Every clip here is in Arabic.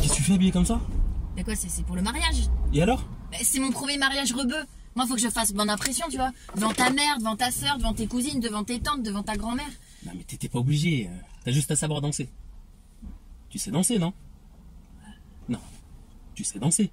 Qu'est-ce que tu fais habillé comme ça? Mais quoi, c'est c'est pour le mariage Et alors? Bah, C'est mon premier mariage rebeu. Moi, faut que je fasse bonne impression, tu vois. Devant ta mère, devant ta soeur, devant tes cousines, devant tes tantes, devant ta grand-mère. Non mais t'étais pas obligé. euh, T'as juste à savoir danser. Tu sais danser, non? Non. Tu sais danser.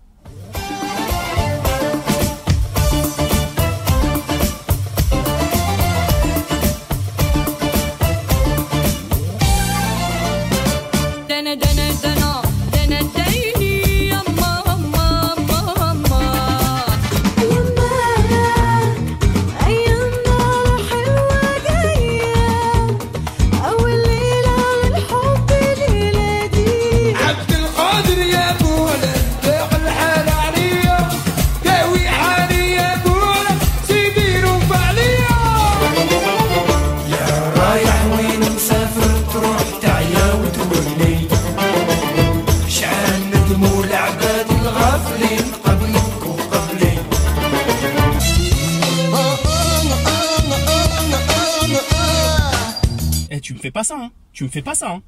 Pas ça, hein Tu me fais pas ça, hein.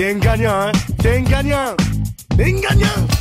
땡가냥 땡가냥 땡가냥.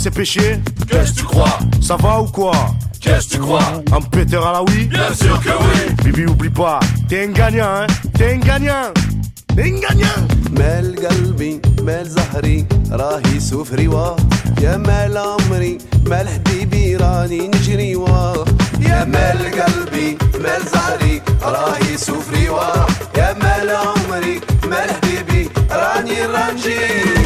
ses péchés Qu'est-ce que tu crois Ça va ou quoi Qu'est-ce que tu crois Un péter à la oui Bien sûr que oui Bibi oublie pas, t'es un gagnant hein T'es un gagnant T'es un gagnant مال قلبي مال زهري راهي سفري واه يا مال عمري مال حبيبي راني نجري واه يا مال قلبي مال زهري راهي سفري واه يا مال عمري مال حبيبي راني رانجي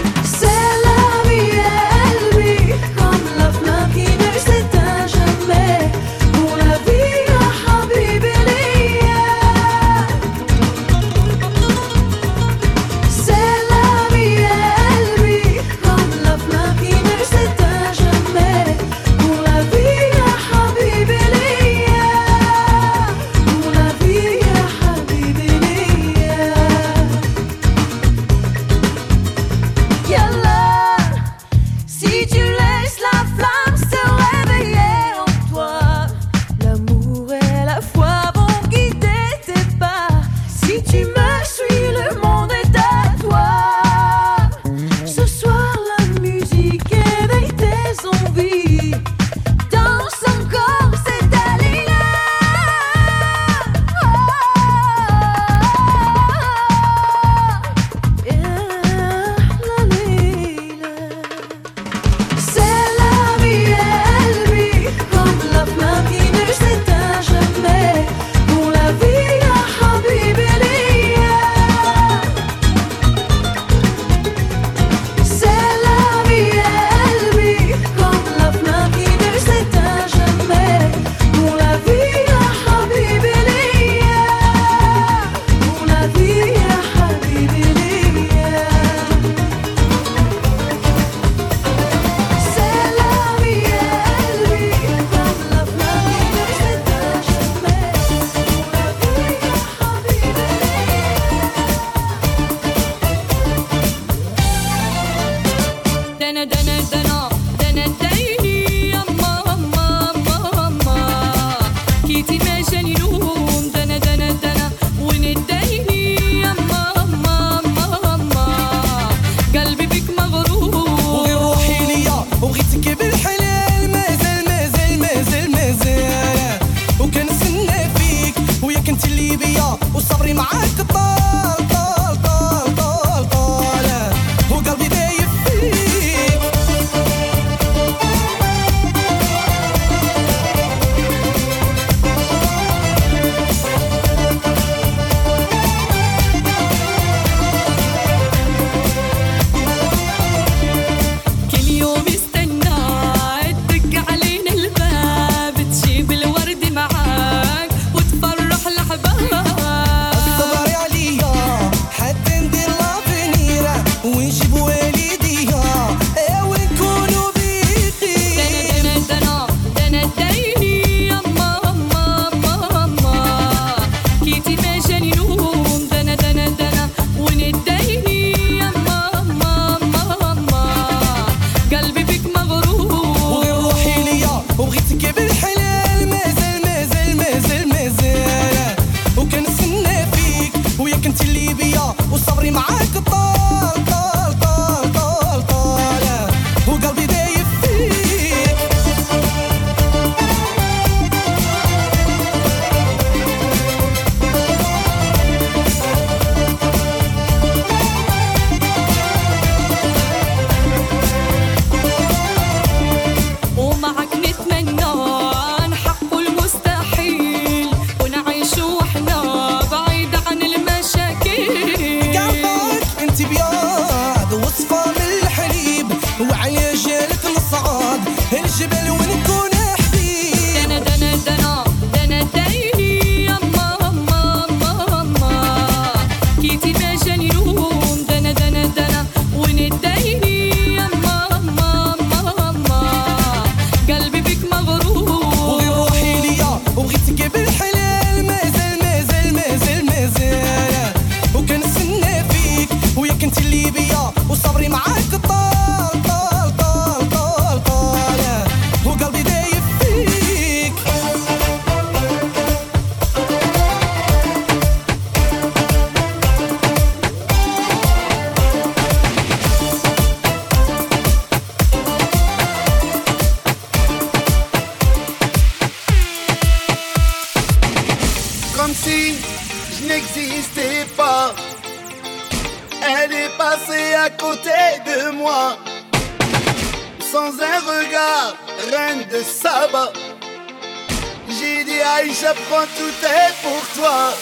je prends tout est pour toi.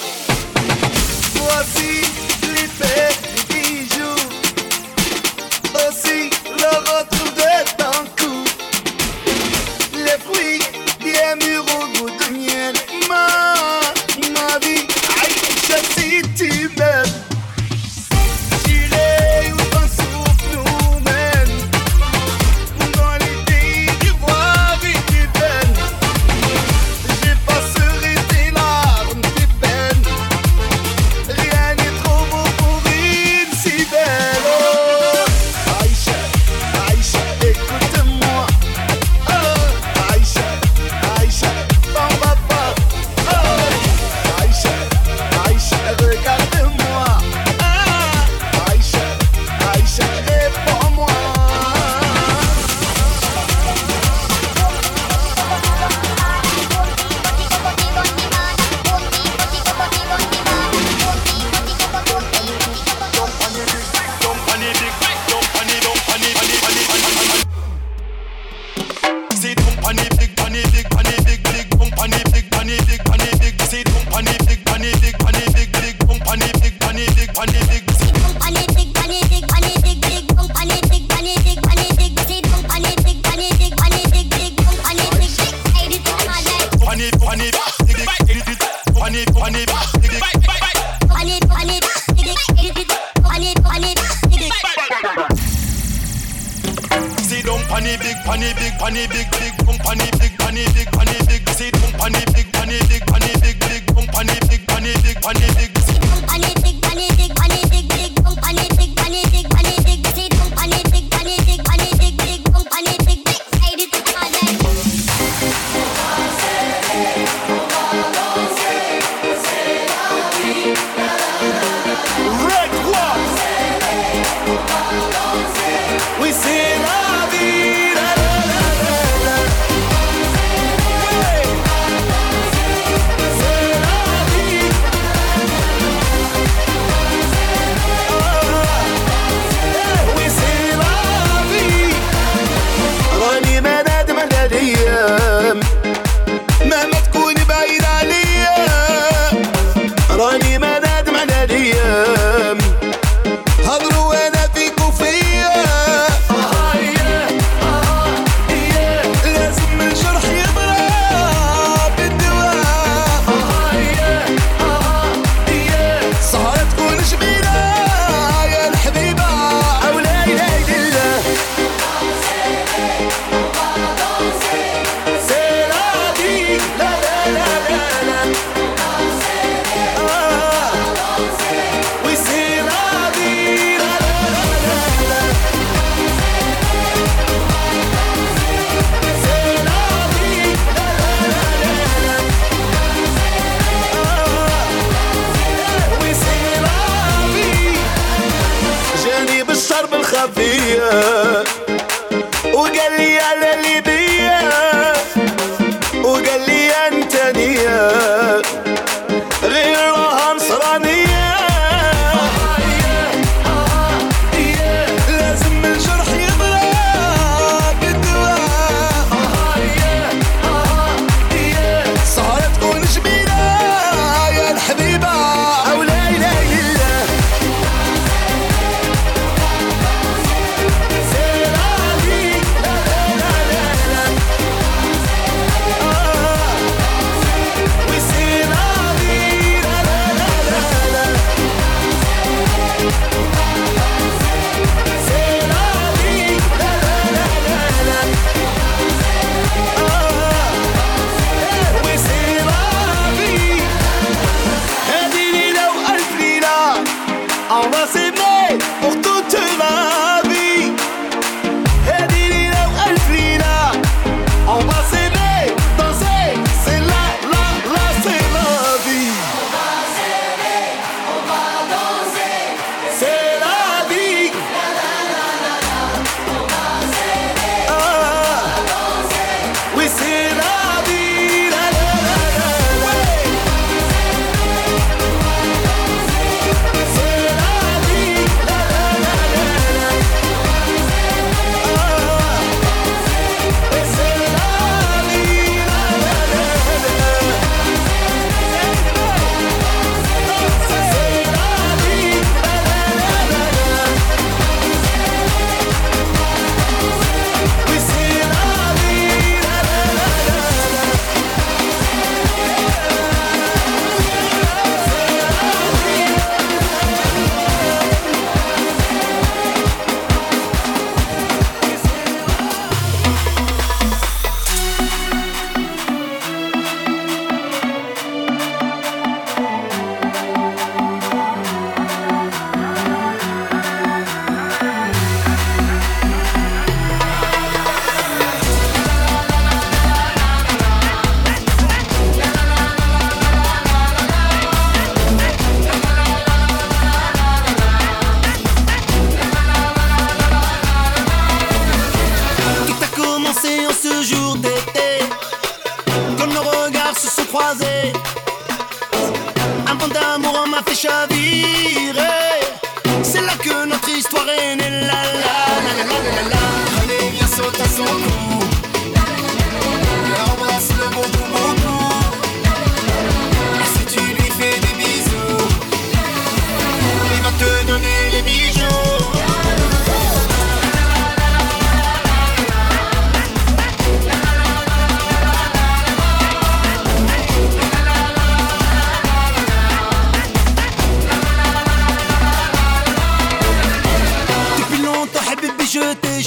Moi, vie, liberté. need the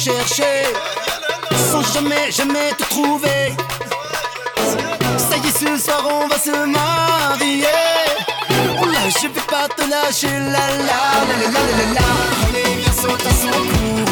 chercher. Sans jamais, jamais te trouver. Ça y est, ce soir on va se marier. Je vais pas te lâcher La la la la la la à son cou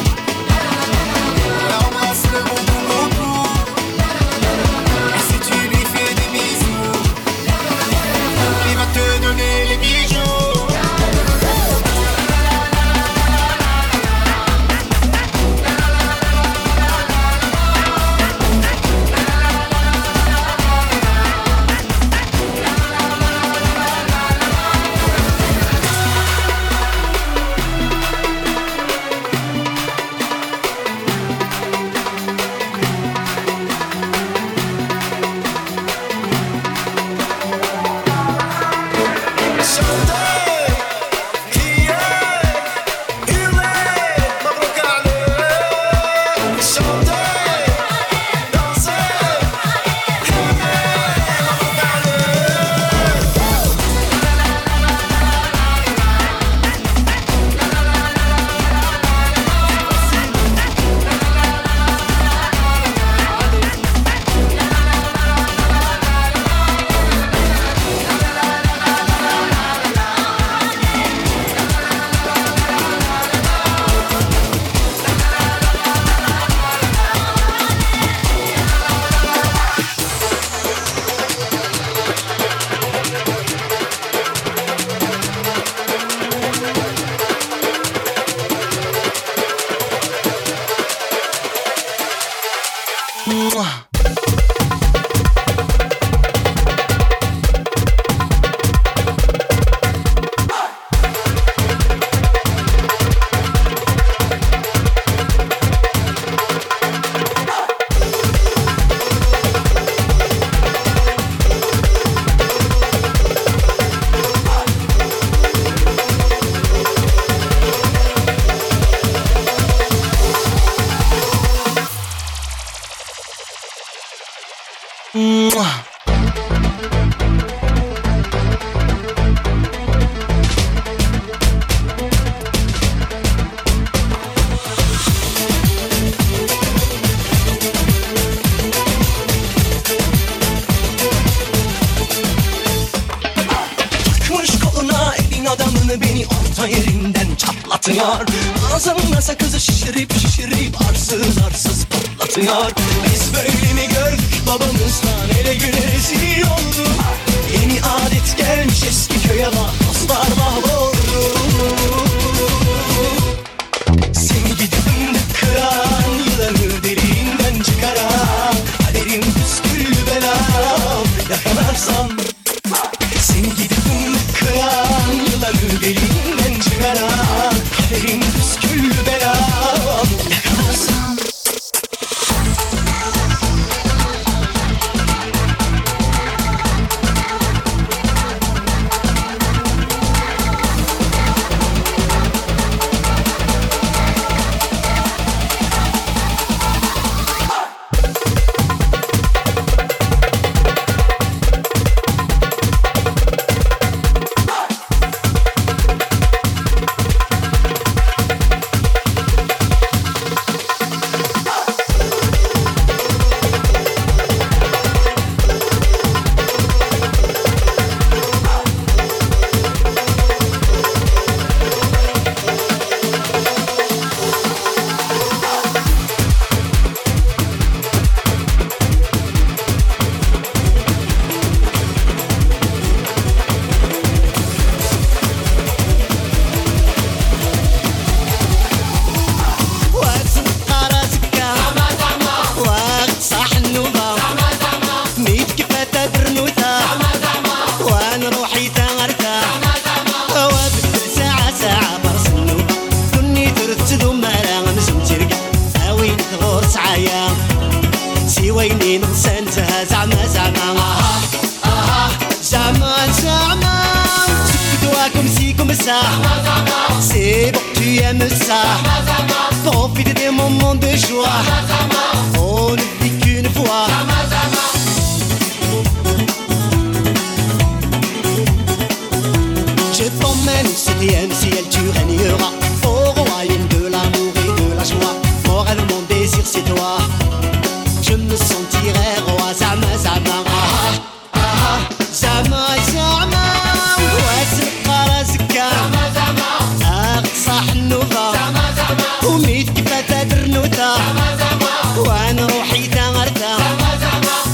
وأنا روحي دا غرتا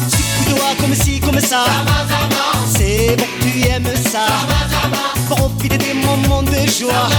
سكدواكم سيكم سا سي بون tu aimes ça profite des moments de joie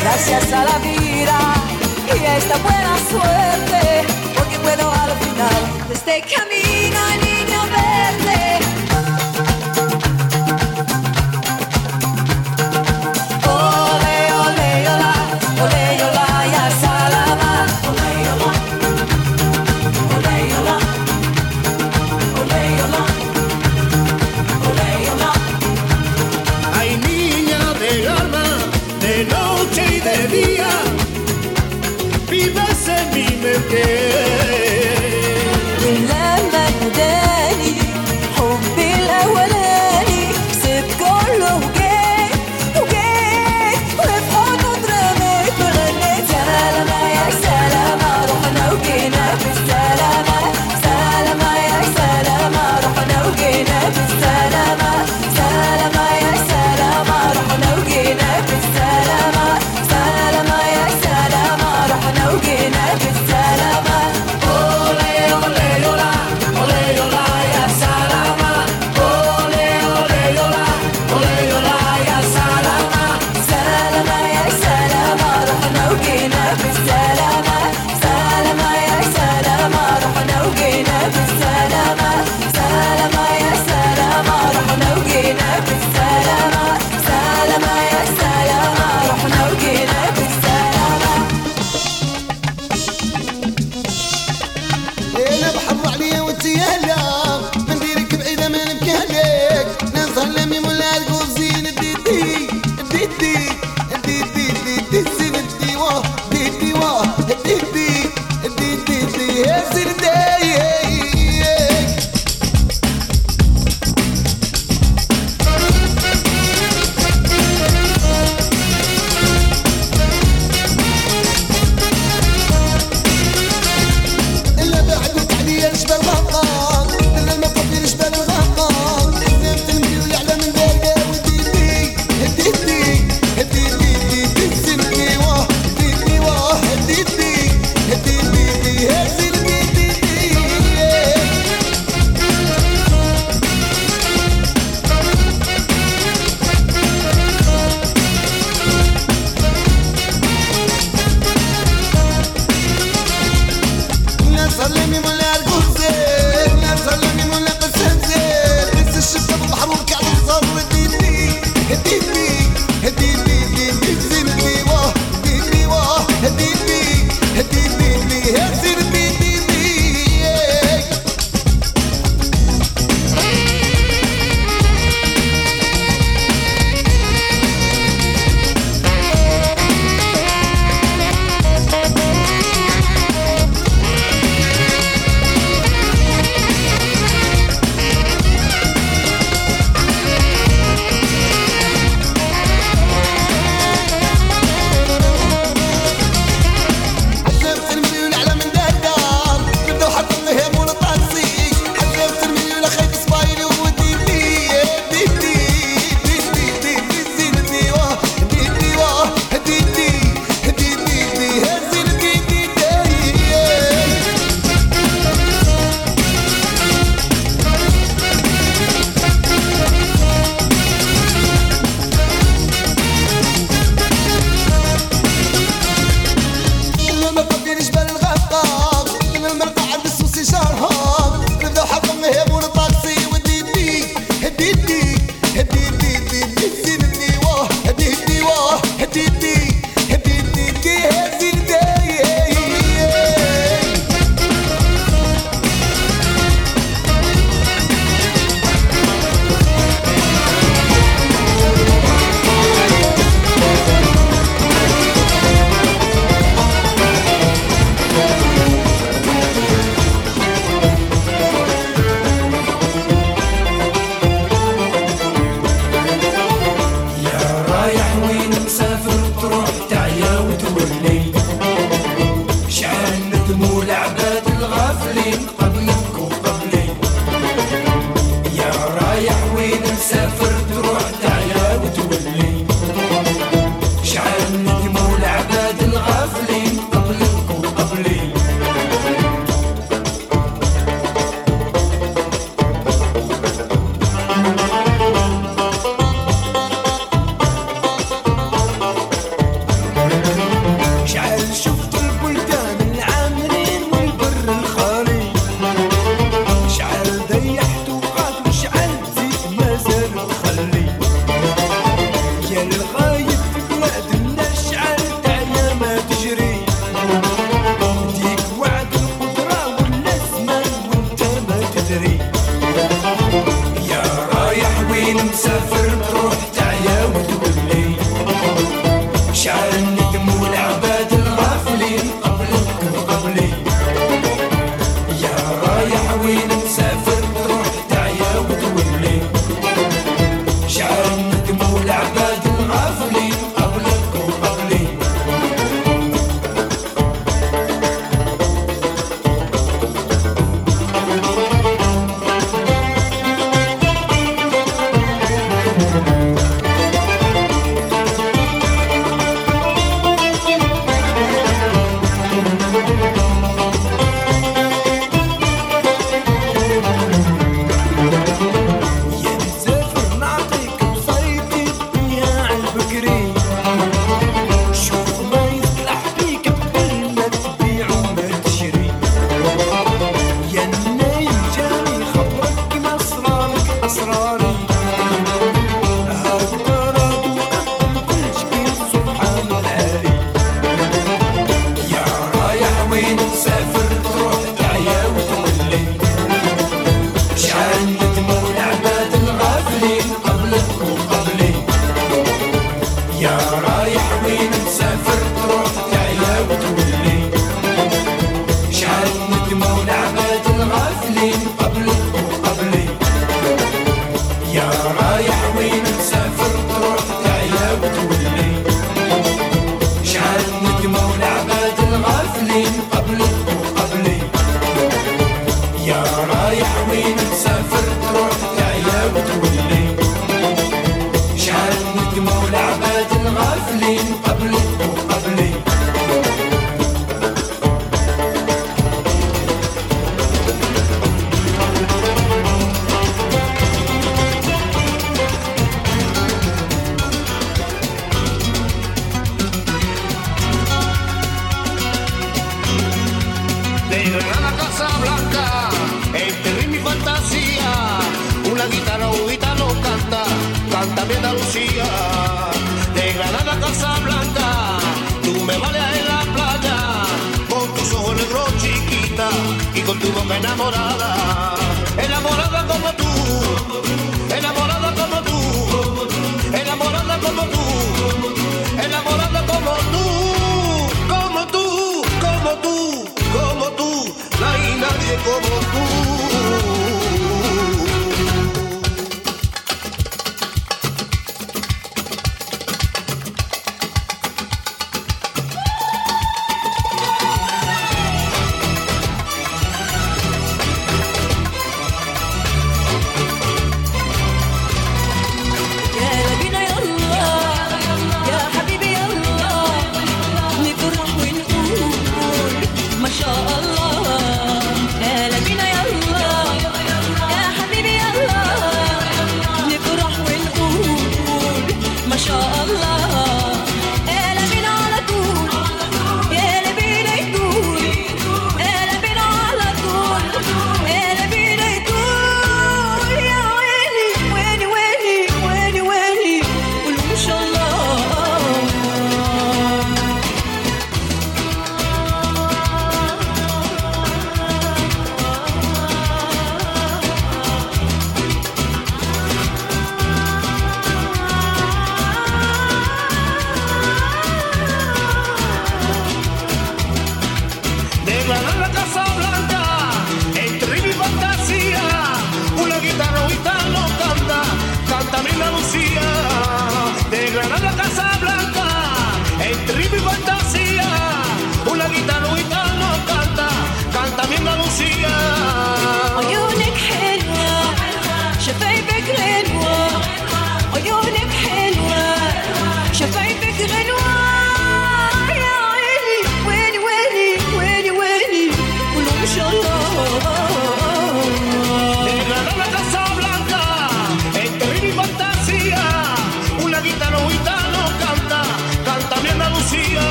Gracias a la vida y a esta buena suerte, porque puedo al final de este camino.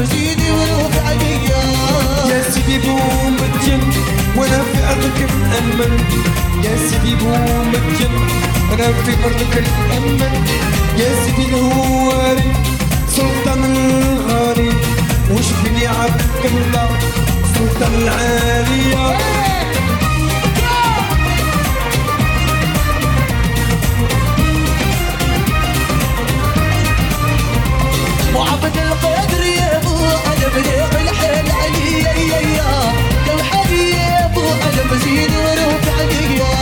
مجيدي ولو عليا. يا سيدي بوم الجن وأنا في أرضك مأمن يا سيدي بوم الجن وأنا في أرضك مأمن يا سيدي الهواري سلطان الغالي. وشفني عبد الله سلطان العالية وعبد القادر يا أبو أنا بريق الحيل علي يا يا حالي يا أبو أنا مزيد وروح عليا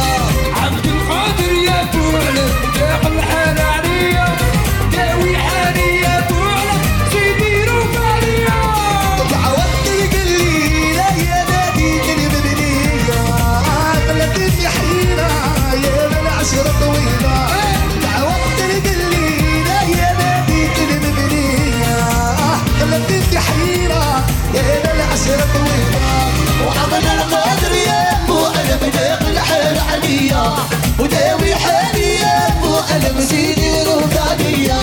عبد القادر يا فوعلة داخل الحال عليا داوي حالي أنا العشرة طويلة. وعظنا المدرية وأنا بنق الحيل عليا. وداوي حاليا وأنا مزيني روكانية